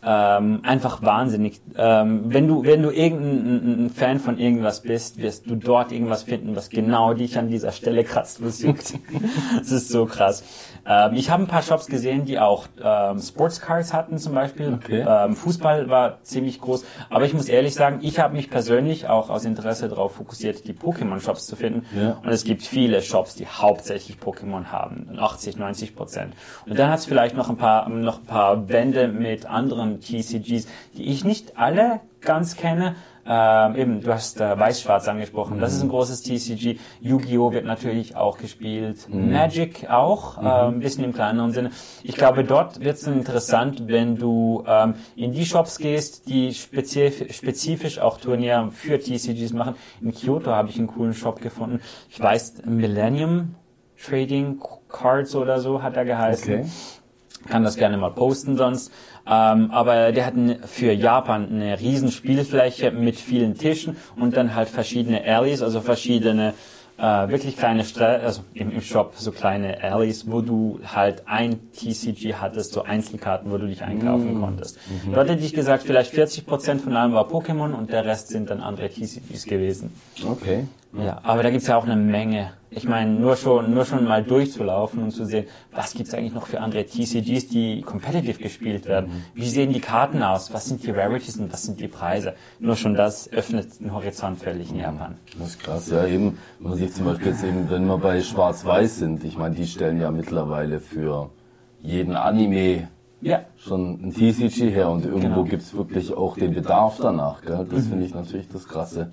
ähm, einfach wahnsinnig. Ähm, wenn du wenn du irgendein Fan von irgendwas bist, wirst du dort irgendwas finden, was genau dich an dieser Stelle kratzt, was juckt. das ist so krass. Ähm, ich habe ein paar Shops gesehen, die auch ähm, Sportscars hatten zum Beispiel. Okay. Ähm, Fußball war ziemlich groß. Aber ich muss ehrlich sagen, ich habe mich persönlich auch aus Interesse darauf fokussiert, die Pokémon-Shops zu finden. Ja. Und es gibt viele Shops, die hauptsächlich Pokémon haben. 80, 90 Prozent. Und dann hat es vielleicht noch ein paar noch ein paar Wände mit anderen TCGs, die ich nicht alle ganz kenne, ähm, eben, du hast äh, Weiß-Schwarz angesprochen. Das ist ein großes TCG. Yu-Gi-Oh! wird natürlich auch gespielt. Mhm. Magic auch, mhm. äh, ein bisschen im kleineren Sinne. Ich glaube, dort wird es interessant, wenn du ähm, in die Shops gehst, die spezif spezifisch auch Turnier für TCGs machen. In Kyoto habe ich einen coolen Shop gefunden. Ich weiß, Millennium Trading Cards oder so hat er geheißen. Okay. Kann das gerne mal posten sonst. Ähm, aber der hat für Japan eine riesen Spielfläche mit vielen Tischen und dann halt verschiedene Alleys, also verschiedene äh, wirklich kleine Stre also im, im Shop so kleine Alleys, wo du halt ein TCG hattest, so Einzelkarten, wo du dich einkaufen mm. konntest. Mhm. Dort hätte ich gesagt, vielleicht 40% von allem war Pokémon und der Rest sind dann andere TCGs gewesen. Okay. Ja, aber da gibt's ja auch eine Menge. Ich meine, nur schon, nur schon mal durchzulaufen und zu sehen, was gibt's eigentlich noch für andere TCGs, die competitive gespielt werden? Wie sehen die Karten aus? Was sind die Rarities und was sind die Preise? Nur schon das öffnet den Horizont völlig in Japan. Das ist krass. Ja, eben, man sich zum Beispiel jetzt eben, wenn wir bei Schwarz-Weiß sind, ich meine, die stellen ja mittlerweile für jeden Anime ja. schon ein TCG her und irgendwo genau. gibt's wirklich auch den Bedarf danach. Gell? Das mhm. finde ich natürlich das Krasse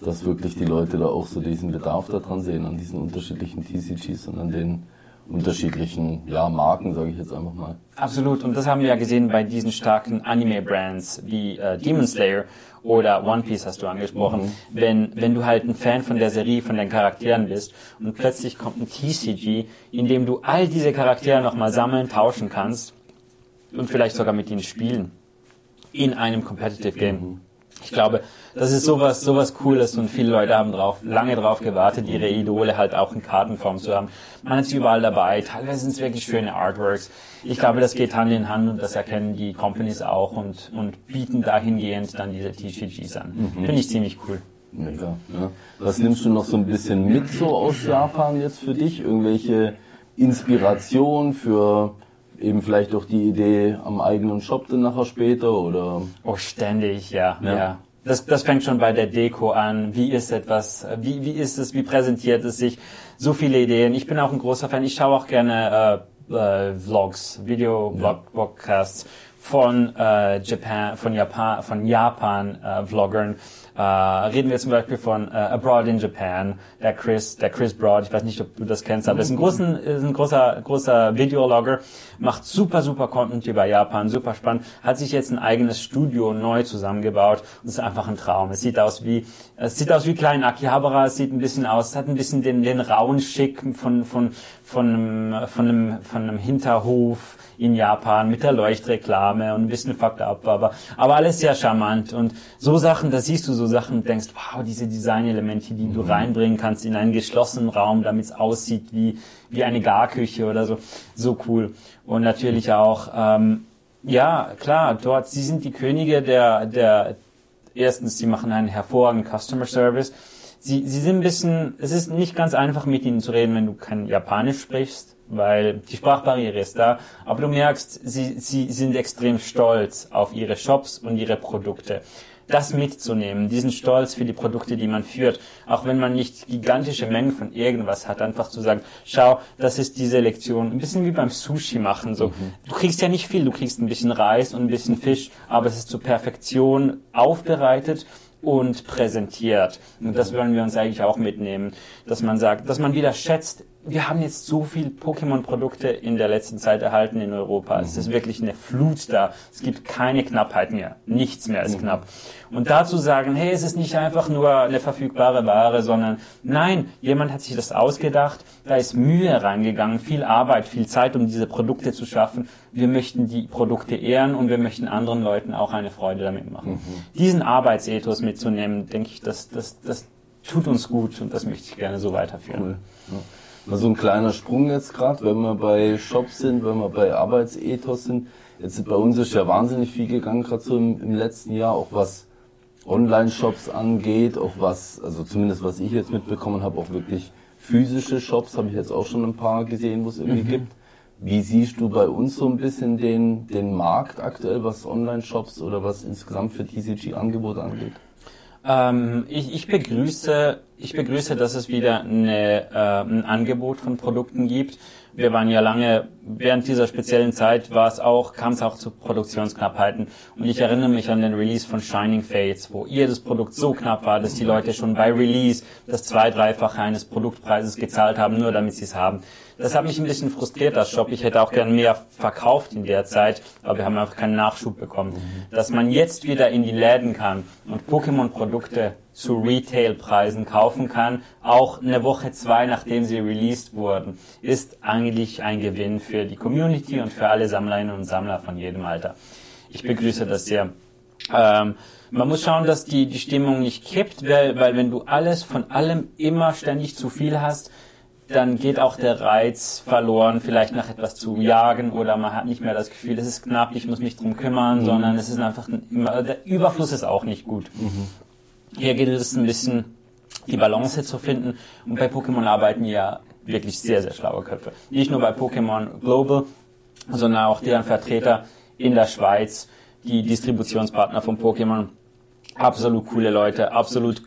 dass wirklich die Leute da auch so diesen Bedarf daran sehen, an diesen unterschiedlichen TCGs und an den unterschiedlichen ja, Marken, sage ich jetzt einfach mal. Absolut. Und das haben wir ja gesehen bei diesen starken Anime-Brands wie äh, Demon Slayer oder One Piece hast du angesprochen. Mhm. Wenn, wenn du halt ein Fan von der Serie, von den Charakteren bist und plötzlich kommt ein TCG, in dem du all diese Charaktere nochmal sammeln, tauschen kannst und vielleicht sogar mit ihnen spielen in einem Competitive Game. Mhm. Ich glaube, das ist sowas, sowas Cooles und viele Leute haben drauf, lange drauf gewartet, ihre Idole halt auch in Kartenform zu haben. Man sie überall dabei. Teilweise sind es wirklich schöne Artworks. Ich glaube, das geht Hand in Hand und das erkennen die Companies auch und, und bieten dahingehend dann diese TCGs an. Mhm. Finde ich ziemlich cool. Mega. Ja. Was nimmst du noch so ein bisschen mit so aus Japan jetzt für dich? Irgendwelche Inspiration für eben vielleicht auch die Idee am eigenen Shop dann nachher später oder? Oh, ständig, ja, ja. ja. Das, das fängt schon bei der Deko an. Wie ist etwas, wie, wie ist es, wie präsentiert es sich? So viele Ideen. Ich bin auch ein großer Fan. Ich schaue auch gerne äh, äh, Vlogs, Video-Podcasts von äh, Japan, von Japan, von Japan äh, Vloggern. Äh, reden wir zum Beispiel von äh, Abroad in Japan, der Chris, der Chris Broad, ich weiß nicht, ob du das kennst, aber ist ein, großen, ist ein großer, großer Videologger, macht super, super Content über Japan, super spannend, hat sich jetzt ein eigenes Studio neu zusammengebaut und ist einfach ein Traum. Es sieht aus wie, es sieht aus wie klein Akihabara, es sieht ein bisschen aus, es hat ein bisschen den, den rauen Schick von, von, von einem, von einem, von einem Hinterhof, in Japan mit der Leuchtreklame und ein bisschen fucked up, aber, aber alles sehr charmant und so Sachen, da siehst du so Sachen und denkst, wow, diese Designelemente, die du mhm. reinbringen kannst in einen geschlossenen Raum, damit es aussieht wie, wie eine Garküche oder so, so cool. Und natürlich auch, ähm, ja, klar, dort, sie sind die Könige der, der, erstens, sie machen einen hervorragenden Customer Service, sie, sie sind ein bisschen, es ist nicht ganz einfach mit ihnen zu reden, wenn du kein Japanisch sprichst weil die Sprachbarriere ist da. Aber du merkst, sie, sie sind extrem stolz auf ihre Shops und ihre Produkte. Das mitzunehmen, diesen Stolz für die Produkte, die man führt, auch wenn man nicht gigantische Mengen von irgendwas hat, einfach zu sagen, schau, das ist diese Lektion, ein bisschen wie beim Sushi machen, so. Mhm. Du kriegst ja nicht viel, du kriegst ein bisschen Reis und ein bisschen Fisch, aber es ist zur Perfektion aufbereitet und präsentiert. Und das wollen wir uns eigentlich auch mitnehmen, dass man sagt, dass man wieder schätzt, wir haben jetzt so viel Pokémon-Produkte in der letzten Zeit erhalten in Europa. Es ist wirklich eine Flut da. Es gibt keine Knappheit mehr. Nichts mehr ist Mhm. knapp. Und dazu sagen, hey, es ist nicht einfach nur eine verfügbare Ware, sondern nein, jemand hat sich das ausgedacht. Da ist Mühe reingegangen, viel Arbeit, viel Zeit, um diese Produkte zu schaffen. Wir möchten die Produkte ehren und wir möchten anderen Leuten auch eine Freude damit machen. Mhm. Diesen Arbeitsethos mitzunehmen, denke ich, das, das, das tut uns gut und das möchte ich gerne so weiterführen. Cool. Ja. Mal so ein kleiner Sprung jetzt gerade, wenn wir bei Shops sind, wenn wir bei Arbeitsethos sind. Jetzt bei uns ist ja wahnsinnig viel gegangen, gerade so im, im letzten Jahr, auch was Online-Shops angeht, auch was, also zumindest was ich jetzt mitbekommen habe, auch wirklich physische Shops, habe ich jetzt auch schon ein paar gesehen, wo es irgendwie gibt. Wie siehst du bei uns so ein bisschen den, den Markt aktuell, was Online-Shops oder was insgesamt für TCG-Angebote angeht? Ähm, ich, ich begrüße, ich begrüße, dass es wieder eine, äh, ein Angebot von Produkten gibt. Wir waren ja lange während dieser speziellen Zeit war es auch, kam es auch zu Produktionsknappheiten. Und ich erinnere mich an den Release von Shining Fates, wo jedes Produkt so knapp war, dass die Leute schon bei Release das zwei, dreifache eines Produktpreises gezahlt haben, nur damit sie es haben. Das hat mich ein bisschen frustriert als Shop. Ich hätte auch gern mehr verkauft in der Zeit, aber wir haben einfach keinen Nachschub bekommen. Dass man jetzt wieder in die Läden kann und Pokémon-Produkte zu Retail-Preisen kaufen kann, auch eine Woche, zwei nachdem sie released wurden, ist eigentlich ein Gewinn für die Community und für alle Sammlerinnen und Sammler von jedem Alter. Ich begrüße das sehr. Ähm, man muss schauen, dass die, die Stimmung nicht kippt, weil, weil wenn du alles von allem immer ständig zu viel hast, dann geht auch der Reiz verloren, vielleicht nach etwas zu jagen oder man hat nicht mehr das Gefühl, es ist knapp, ich muss mich drum kümmern, sondern es ist einfach ein, immer, der Überfluss ist auch nicht gut. Hier geht es ein bisschen die Balance zu finden und bei Pokémon arbeiten ja wirklich sehr, sehr schlaue Köpfe. Nicht nur bei Pokémon Global, sondern auch deren Vertreter in der Schweiz, die Distributionspartner von Pokémon. Absolut coole Leute, absolut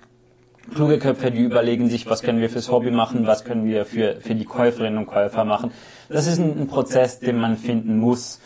kluge Köpfe, die überlegen sich, was können wir fürs Hobby machen, was können wir für, für die Käuferinnen und Käufer machen. Das ist ein, ein Prozess, den man finden muss.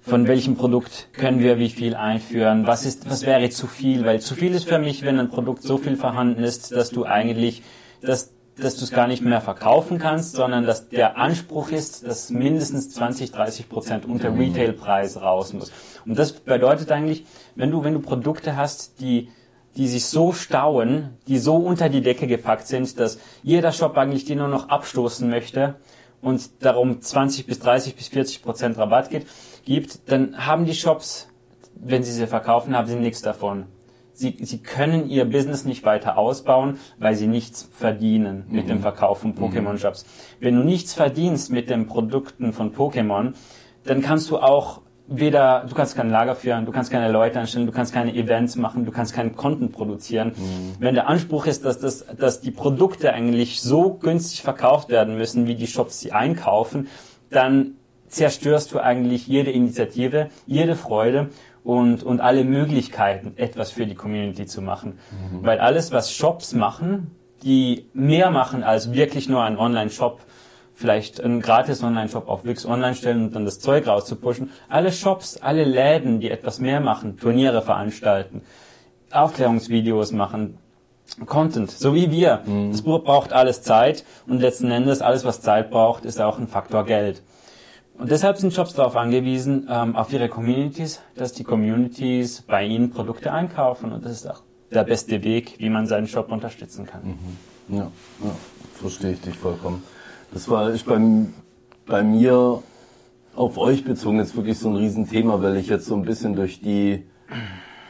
Von welchem Produkt können wir wie viel einführen? Was ist, was wäre zu viel? Weil zu viel ist für mich, wenn ein Produkt so viel vorhanden ist, dass du eigentlich, dass, dass du es gar nicht mehr verkaufen kannst, sondern dass der Anspruch ist, dass mindestens 20, 30 Prozent unter Retailpreis raus muss. Und das bedeutet eigentlich, wenn du, wenn du Produkte hast, die die sich so stauen, die so unter die Decke gepackt sind, dass jeder Shop eigentlich die nur noch abstoßen möchte und darum 20 bis 30 bis 40 Prozent Rabatt gibt, gibt, dann haben die Shops, wenn sie sie verkaufen, haben sie nichts davon. Sie, sie können ihr Business nicht weiter ausbauen, weil sie nichts verdienen mit dem Verkauf von Pokémon-Shops. Wenn du nichts verdienst mit den Produkten von Pokémon, dann kannst du auch weder, du kannst kein Lager führen, du kannst keine Leute anstellen, du kannst keine Events machen, du kannst keinen Content produzieren. Wenn der Anspruch ist, dass, das, dass die Produkte eigentlich so günstig verkauft werden müssen, wie die Shops sie einkaufen, dann zerstörst du eigentlich jede Initiative, jede Freude und, und alle Möglichkeiten, etwas für die Community zu machen. Weil alles, was Shops machen, die mehr machen als wirklich nur ein Online-Shop, vielleicht einen gratis Online-Shop auf Wix online stellen und dann das Zeug rauszupushen. Alle Shops, alle Läden, die etwas mehr machen, Turniere veranstalten, Aufklärungsvideos machen, Content, so wie wir. Das braucht alles Zeit und letzten Endes alles, was Zeit braucht, ist auch ein Faktor Geld. Und deshalb sind Shops darauf angewiesen, ähm, auf ihre Communities, dass die Communities bei ihnen Produkte einkaufen und das ist auch der beste Weg, wie man seinen Shop unterstützen kann. Ja, ja, verstehe ich dich vollkommen. Das war ich beim, bei mir auf euch bezogen jetzt wirklich so ein Riesenthema, weil ich jetzt so ein bisschen durch die,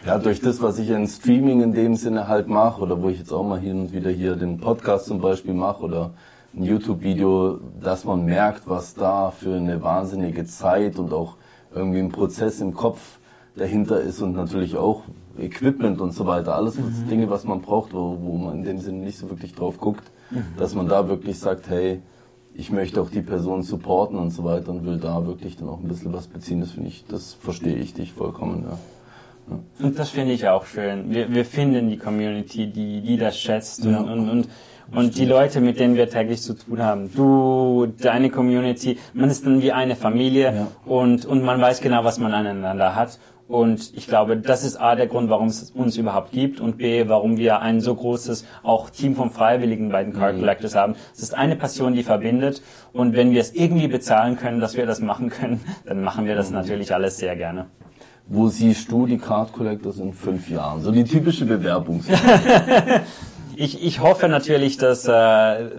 ja, durch das, was ich in Streaming in dem Sinne halt mache, oder wo ich jetzt auch mal hin und wieder hier den Podcast zum Beispiel mache oder ein YouTube-Video, dass man merkt, was da für eine wahnsinnige Zeit und auch irgendwie ein Prozess im Kopf dahinter ist und natürlich auch Equipment und so weiter, alles was, Dinge, was man braucht, wo, wo man in dem Sinne nicht so wirklich drauf guckt, dass man da wirklich sagt, hey, ich möchte auch die Person supporten und so weiter und will da wirklich dann auch ein bisschen was beziehen. Das finde ich, das verstehe ich dich vollkommen, ja. Und das finde ich auch schön. Wir, wir finden die Community, die, die das schätzt Ja. und, und, und, und die Leute, mit denen wir täglich zu tun haben. Du, deine Community, man ist dann wie eine Familie Ja. und, und man weiß genau, was man aneinander hat. Und ich glaube, das ist A, der Grund, warum es uns überhaupt gibt und B, warum wir ein so großes auch Team von Freiwilligen bei den Card mhm. Collectors haben. Es ist eine Passion, die verbindet und wenn wir es irgendwie bezahlen können, dass wir das machen können, dann machen wir das mhm. natürlich alles sehr gerne. Wo siehst du die Card Collectors in fünf Jahren? So die typische Bewerbung. ich, ich hoffe natürlich, dass, äh,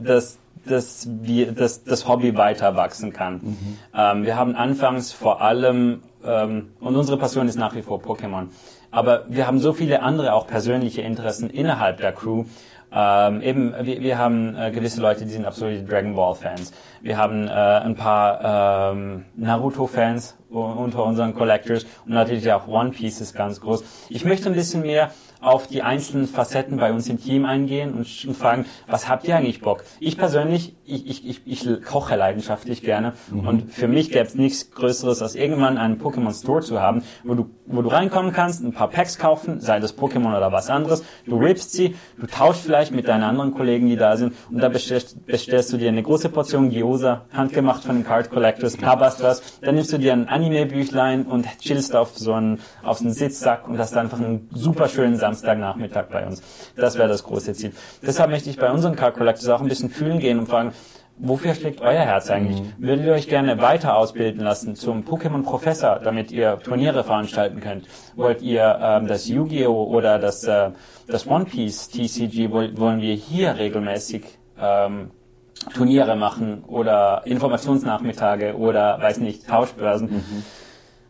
dass dass wir, dass das Hobby weiter wachsen kann. Mhm. Ähm, wir haben anfangs vor allem ähm, und unsere Passion ist nach wie vor Pokémon. Aber wir haben so viele andere auch persönliche Interessen innerhalb der Crew. Ähm, eben, wir, wir haben äh, gewisse Leute, die sind absolute Dragon Ball Fans. Wir haben äh, ein paar ähm, Naruto Fans unter unseren Collectors und natürlich auch One Piece ist ganz groß. Ich möchte ein bisschen mehr auf die einzelnen Facetten bei uns im Team eingehen und, und fragen, was habt ihr eigentlich Bock? Ich persönlich, ich, ich, ich, ich koche leidenschaftlich gerne mhm. und für mich gäbe es nichts Größeres, als irgendwann einen Pokémon Store zu haben, wo du, wo du reinkommen kannst, ein paar Packs kaufen, sei das Pokémon oder was anderes, du rippst sie, du tauschst vielleicht mit deinen anderen Kollegen, die da sind und da bestellst, bestellst du dir eine große Portion Gyoza, handgemacht von den Card Collectors, knabberst was, dann nimmst du dir ein Anime-Büchlein und chillst auf so einen, auf einen Sitzsack und hast einfach einen super schönen Samstagnachmittag bei uns. Das wäre das große Ziel. Deshalb möchte ich bei unseren Card Collectors auch ein bisschen fühlen gehen und fragen, wofür schlägt euer Herz eigentlich? Würdet ihr euch gerne weiter ausbilden lassen zum Pokémon-Professor, damit ihr Turniere veranstalten könnt? Wollt ihr ähm, das Yu-Gi-Oh! oder das, äh, das One Piece TCG, wollen wir hier regelmäßig ähm, Turniere machen oder Informationsnachmittage oder, weiß nicht, Tauschbörsen? Mhm.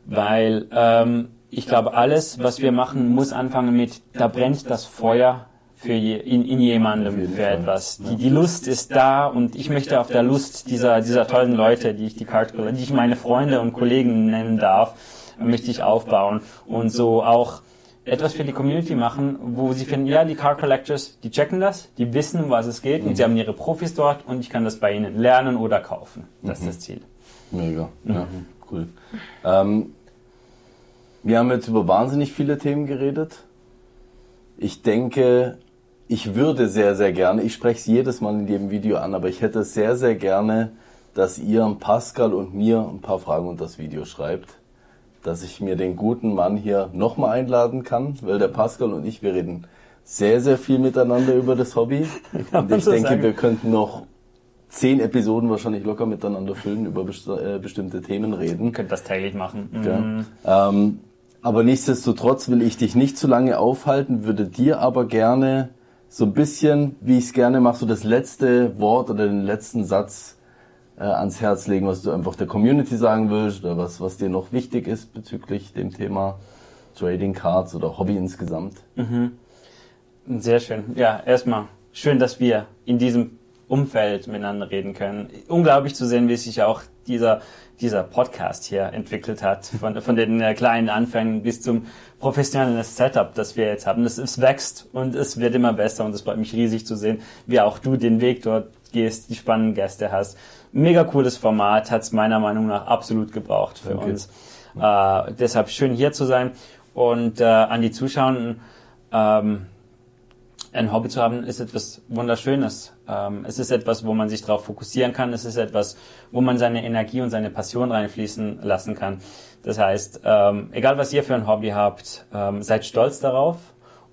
Weil ähm, ich glaube, alles, was wir machen, muss anfangen mit, da brennt das Feuer für je, in, in jemandem für etwas. Die, die Lust ist da und ich möchte auf der Lust dieser, dieser tollen Leute, die ich die Card die ich meine Freunde und Kollegen nennen darf, möchte ich aufbauen und so auch etwas für die Community machen, wo sie finden, ja, die Card Collectors, die checken das, die wissen, um was es geht mhm. und sie haben ihre Profis dort und ich kann das bei ihnen lernen oder kaufen. Das mhm. ist das Ziel. Mega, mhm. ja, cool. Ähm, wir haben jetzt über wahnsinnig viele Themen geredet. Ich denke, ich würde sehr, sehr gerne, ich spreche es jedes Mal in jedem Video an, aber ich hätte sehr, sehr gerne, dass ihr Pascal und mir ein paar Fragen unter das Video schreibt, dass ich mir den guten Mann hier nochmal einladen kann, weil der Pascal und ich, wir reden sehr, sehr viel miteinander über das Hobby. Und ich denke, sagen. wir könnten noch zehn Episoden wahrscheinlich locker miteinander füllen, über best äh, bestimmte Themen reden. Könnt das täglich machen. Mhm. Ja. Ähm, aber nichtsdestotrotz will ich dich nicht zu lange aufhalten, würde dir aber gerne so ein bisschen, wie ich es gerne mache, so das letzte Wort oder den letzten Satz äh, ans Herz legen, was du einfach der Community sagen willst oder was, was dir noch wichtig ist bezüglich dem Thema Trading Cards oder Hobby insgesamt. Mhm. Sehr schön. Ja, erstmal schön, dass wir in diesem Umfeld miteinander reden können. Unglaublich zu sehen, wie sich auch dieser dieser Podcast hier entwickelt hat, von, von den äh, kleinen Anfängen bis zum professionellen Setup, das wir jetzt haben. Es, es wächst und es wird immer besser und es freut mich riesig zu sehen, wie auch du den Weg dort gehst, die spannenden Gäste hast. Mega cooles Format, hat es meiner Meinung nach absolut gebraucht für okay. uns. Äh, deshalb schön hier zu sein und äh, an die Zuschauer. Ähm, ein Hobby zu haben, ist etwas Wunderschönes. Ähm, es ist etwas, wo man sich darauf fokussieren kann. Es ist etwas, wo man seine Energie und seine Passion reinfließen lassen kann. Das heißt, ähm, egal was ihr für ein Hobby habt, ähm, seid stolz darauf.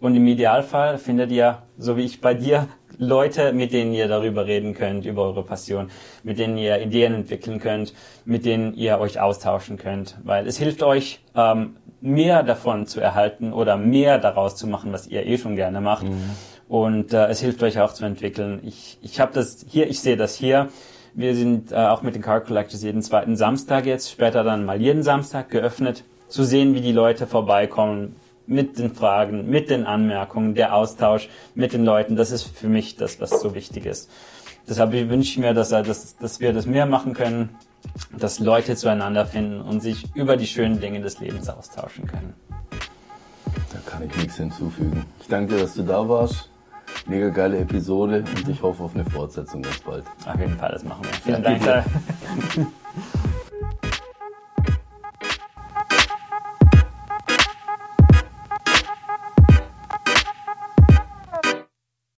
Und im Idealfall findet ihr, so wie ich bei dir, Leute, mit denen ihr darüber reden könnt, über eure Passion, mit denen ihr Ideen entwickeln könnt, mit denen ihr euch austauschen könnt. Weil es hilft euch, ähm, mehr davon zu erhalten oder mehr daraus zu machen, was ihr eh schon gerne macht. Mhm. Und äh, es hilft euch auch zu entwickeln. Ich, ich habe das hier, ich sehe das hier. Wir sind äh, auch mit den Card Collectors jeden zweiten Samstag jetzt, später dann mal jeden Samstag geöffnet, zu sehen, wie die Leute vorbeikommen mit den Fragen, mit den Anmerkungen, der Austausch mit den Leuten. Das ist für mich das, was so wichtig ist. Deshalb wünsche ich mir, dass, dass, dass wir das mehr machen können, dass Leute zueinander finden und sich über die schönen Dinge des Lebens austauschen können. Da kann ich nichts hinzufügen. Ich danke dir, dass du da warst. Mega geile Episode und ich hoffe auf eine Fortsetzung ganz bald. Auf jeden Fall, das machen wir. Vielen Dank.